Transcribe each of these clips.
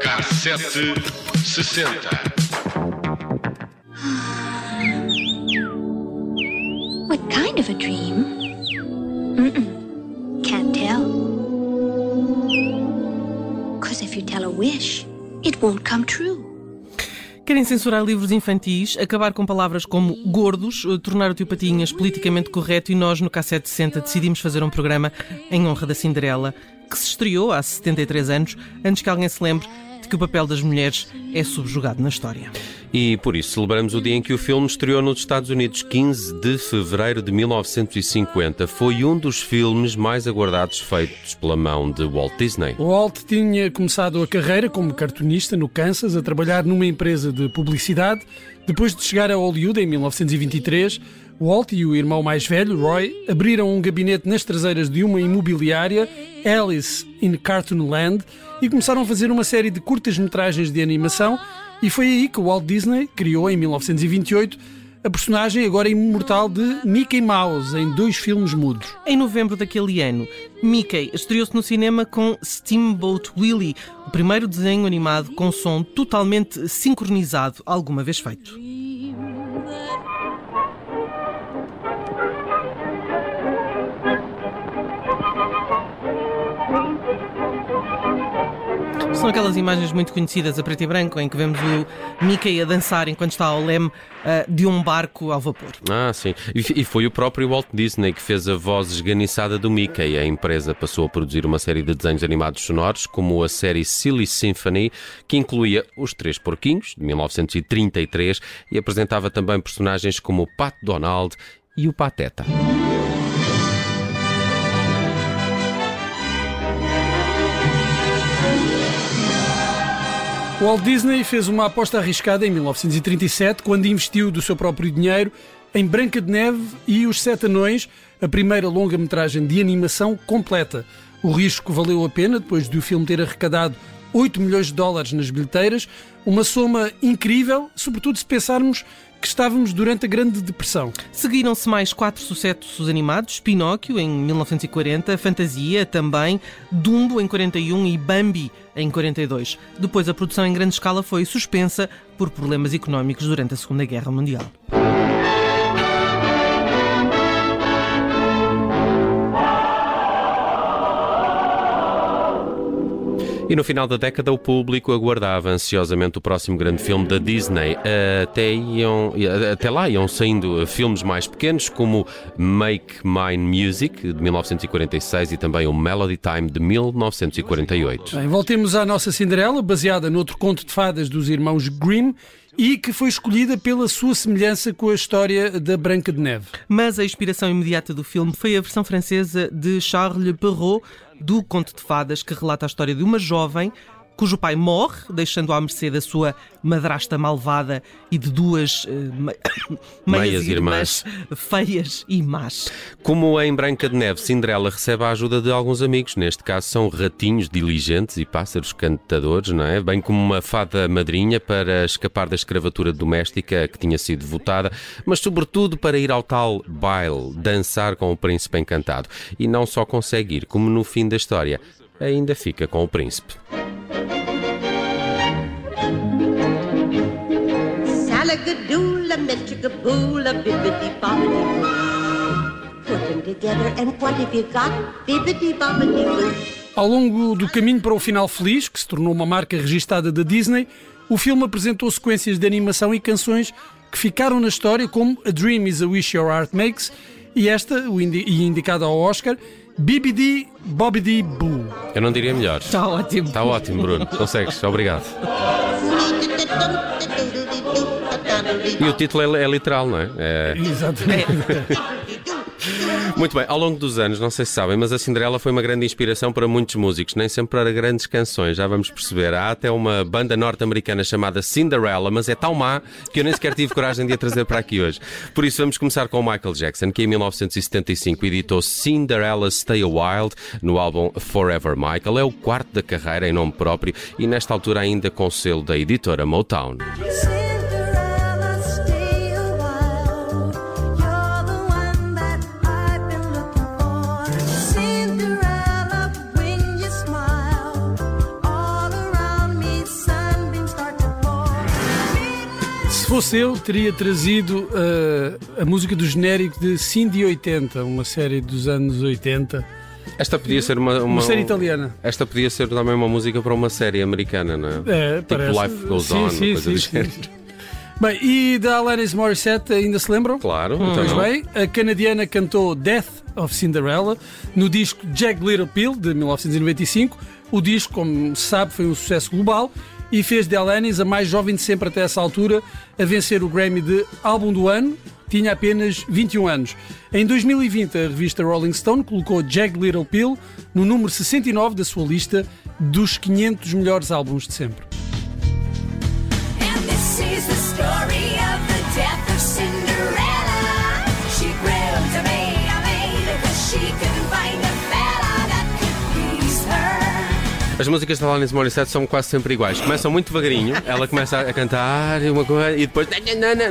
Cassete sessenta. What kind of a dream? Mm-mm. Can't tell. Because if you tell a wish, it won't come true. Querem censurar livros infantis, acabar com palavras como gordos, eh, tornar o tio Patinhas politicamente correto e nós, no Cassete 60, decidimos fazer um programa em honra da Cinderela, que se estreou há 73 anos, antes que alguém se lembre de que o papel das mulheres é subjugado na história. E por isso celebramos o dia em que o filme estreou nos Estados Unidos, 15 de fevereiro de 1950. Foi um dos filmes mais aguardados feitos pela mão de Walt Disney. Walt tinha começado a carreira como cartunista no Kansas, a trabalhar numa empresa de publicidade. Depois de chegar a Hollywood em 1923, Walt e o irmão mais velho, Roy, abriram um gabinete nas traseiras de uma imobiliária, Alice in Cartoon Land, e começaram a fazer uma série de curtas-metragens de animação. E foi aí que Walt Disney criou, em 1928, a personagem agora imortal de Mickey Mouse em dois filmes mudos. Em novembro daquele ano, Mickey estreou-se no cinema com Steamboat Willie, o primeiro desenho animado com som totalmente sincronizado alguma vez feito. São aquelas imagens muito conhecidas a preto e branco em que vemos o Mickey a dançar enquanto está ao leme uh, de um barco ao vapor. Ah, sim. E foi o próprio Walt Disney que fez a voz esganiçada do Mickey. A empresa passou a produzir uma série de desenhos animados sonoros, como a série Silly Symphony, que incluía Os Três Porquinhos, de 1933, e apresentava também personagens como o Pat Donald e o Pateta. Walt Disney fez uma aposta arriscada em 1937, quando investiu do seu próprio dinheiro em Branca de Neve e os Sete Anões, a primeira longa-metragem de animação completa. O risco valeu a pena, depois do filme ter arrecadado 8 milhões de dólares nas bilheteiras, uma soma incrível, sobretudo se pensarmos que estávamos durante a Grande Depressão. Seguiram-se mais quatro sucessos animados: Pinóquio em 1940, Fantasia também, Dumbo em 41 e Bambi em 42. Depois a produção em grande escala foi suspensa por problemas económicos durante a Segunda Guerra Mundial. E no final da década o público aguardava ansiosamente o próximo grande filme da Disney. Até, iam, até lá iam saindo filmes mais pequenos como Make Mine Music de 1946 e também o Melody Time de 1948. Bem, voltemos à nossa Cinderela, baseada noutro conto de fadas dos irmãos Grimm e que foi escolhida pela sua semelhança com a história da Branca de Neve. Mas a inspiração imediata do filme foi a versão francesa de Charles Perrault, do Conto de Fadas, que relata a história de uma jovem cujo pai morre, deixando-a à mercê da sua madrasta malvada e de duas uh, me... meias, irmãs, irmãs feias e más. Como em Branca de Neve, Cinderela recebe a ajuda de alguns amigos, neste caso são ratinhos diligentes e pássaros cantadores, não é? Bem como uma fada madrinha para escapar da escravatura doméstica que tinha sido votada, mas sobretudo para ir ao tal baile, dançar com o príncipe encantado. E não só consegue ir, como no fim da história, ainda fica com o príncipe. Bibbidi bobbidi boo. Put them together and what have you got? Bibbidi bobbidi boo. Ao longo do caminho para o final feliz, que se tornou uma marca registada da Disney, o filme apresentou sequências de animação e canções que ficaram na história como A Dream is a Wish Your Heart Makes e esta, o indi e indicada ao Oscar, BBD Bobbidi Boo. Eu não diria melhor. Está ótimo. Está ótimo, Bruno. Consegues. Obrigado. E o título é, é literal, não é? é... Exatamente. Muito bem, ao longo dos anos, não sei se sabem, mas a Cinderela foi uma grande inspiração para muitos músicos, nem sempre para grandes canções, já vamos perceber. Há até uma banda norte-americana chamada Cinderella, mas é tão má que eu nem sequer tive coragem de a trazer para aqui hoje. Por isso vamos começar com o Michael Jackson, que em 1975 editou Cinderella Stay a Wild no álbum Forever Michael. É o quarto da carreira em nome próprio e nesta altura ainda com o selo da editora Motown. Fosse eu, teria trazido uh, a música do genérico de Cindy 80, uma série dos anos 80. Esta podia ser uma, uma, Uma série italiana. Esta podia ser também uma música para uma série americana, não é? É, tipo parece. Life Goes Sim, On, sim, coisa sim, do sim. género. Bem, e da Alanis Morissette ainda se lembram? Claro, então Pois não. bem, a canadiana cantou Death of Cinderella no disco Jack Little Pill de 1995. O disco, como se sabe, foi um sucesso global e fez de Alanis a mais jovem de sempre até essa altura a vencer o Grammy de Álbum do Ano. Tinha apenas 21 anos. Em 2020, a revista Rolling Stone colocou Jack Little Pill no número 69 da sua lista dos 500 melhores álbuns de sempre. And this is the story of the death of. As músicas da Alanis Morissette são quase sempre iguais. Começam muito devagarinho, ela começa a cantar uma coisa e depois.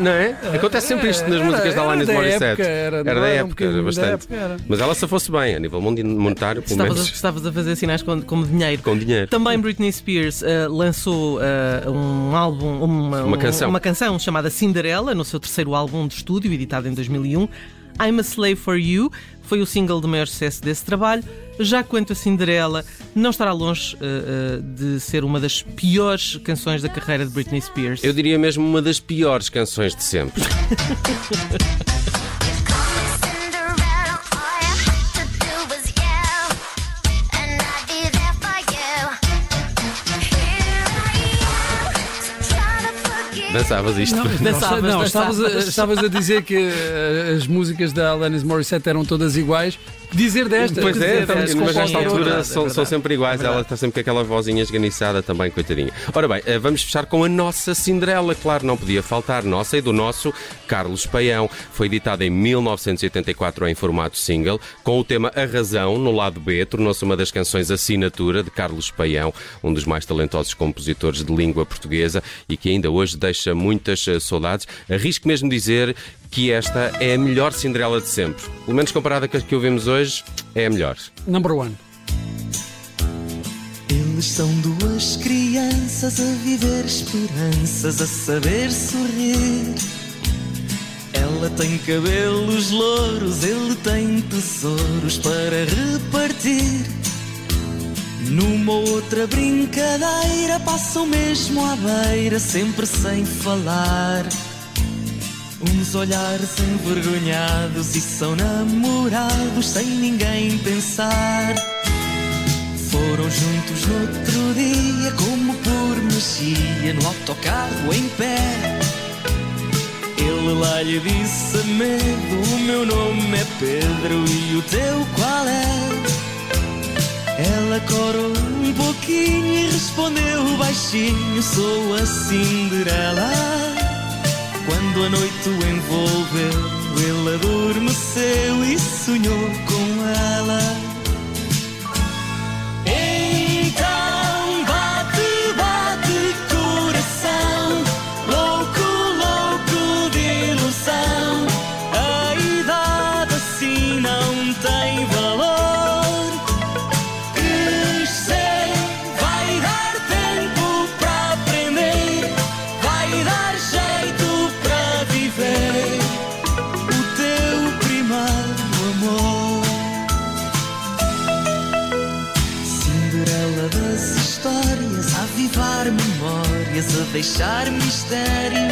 Não é? Acontece sempre isto nas Era- músicas da era Alanis Morissette. era, da era época, da bastante. época, era. Mas ela se fosse bem, a nível monetário, pelo Estavas a, menos estavas a fazer sinais com, como dinheiro. com dinheiro. Também Britney Spears eh, lançou eh, um álbum, uma, Uma um- canção. uma canção chamada Cinderella, no seu terceiro álbum de estúdio, editado em 2001. I'm a Slave for You foi o single de maior sucesso desse trabalho. Já quanto a Cinderella, não estará longe eh, eh, de ser uma das piores canções da carreira de Britney Spears. Eu diria mesmo uma das piores canções de sempre. Dançavas isto? Dançavas, não, estavas a, dançavas. estavas a dizer que eh, as músicas da Alanis Morissette eram todas iguais. Dizer desta. Pois é, dizer então, desta, mas nesta altura outra. são, são sempre iguais, ela está sempre com aquela vozinha esganiçada também, coitadinha. Ora bem, eh, vamos fechar com a nossa Cinderela, claro, não podia faltar, nossa e do nosso Carlos Paião. Foi editada em 1984 em formato single, com o tema A Razão no lado B, tornou-se uma das canções assinatura de Carlos Paião, um dos mais talentosos compositores de língua portuguesa e que ainda hoje deixa muitas eh, saudades. Arrisco mesmo dizer que esta é a melhor Cinderela de sempre. Pelo menos comparada com a que ouvimos hoje, é a melhor. Number one. Eles são duas crianças a viver esperanças, a saber sorrir. Ela tem cabelos louros, ele tem tesouros para repartir. Numa outra brincadeira, passam mesmo à beira, sempre sem falar. Uns olhares envergonhados e são namorados sem ninguém pensar. Foram juntos no outro dia, como por magia, no autocarro em pé. Ele lá lhe disse a medo: O meu nome é Pedro e o teu qual é? Ela corou um pouquinho e respondeu baixinho: Sou a Cinderela. Quando a noite o envolveu, ele adormeceu e sonhou com ela. Mistério.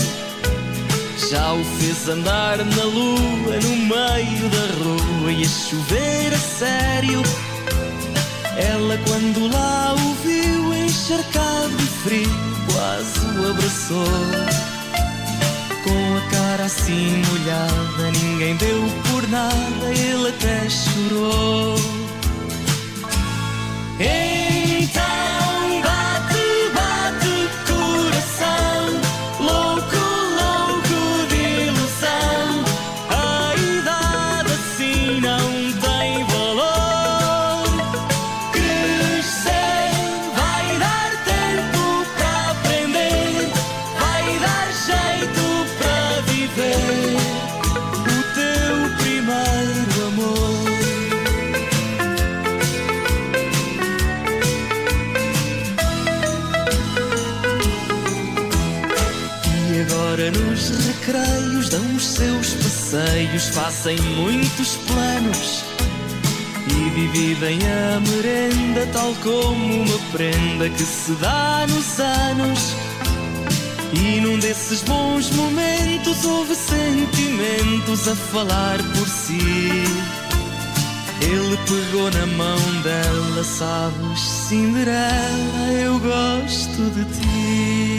Já o fez andar na lua, no meio da rua e a chover a sério. Ela, quando lá o viu encharcado de frio, quase o abraçou. Com a cara assim molhada, ninguém deu por nada, ele até chorou. Passeios, fazem muitos planos e dividem a merenda tal como uma prenda que se dá nos anos. E num desses bons momentos houve sentimentos a falar por si. Ele pegou na mão dela, sabes, Cinderela, eu gosto de ti.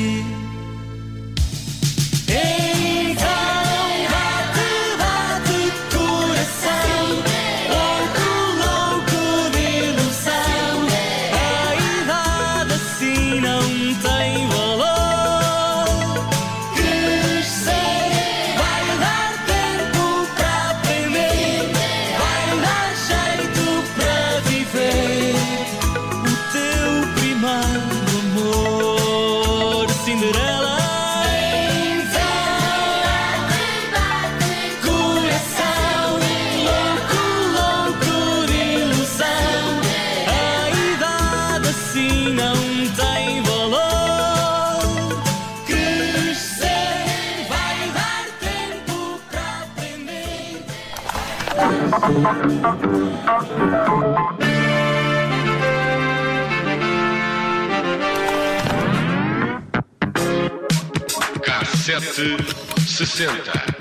Cassete 60.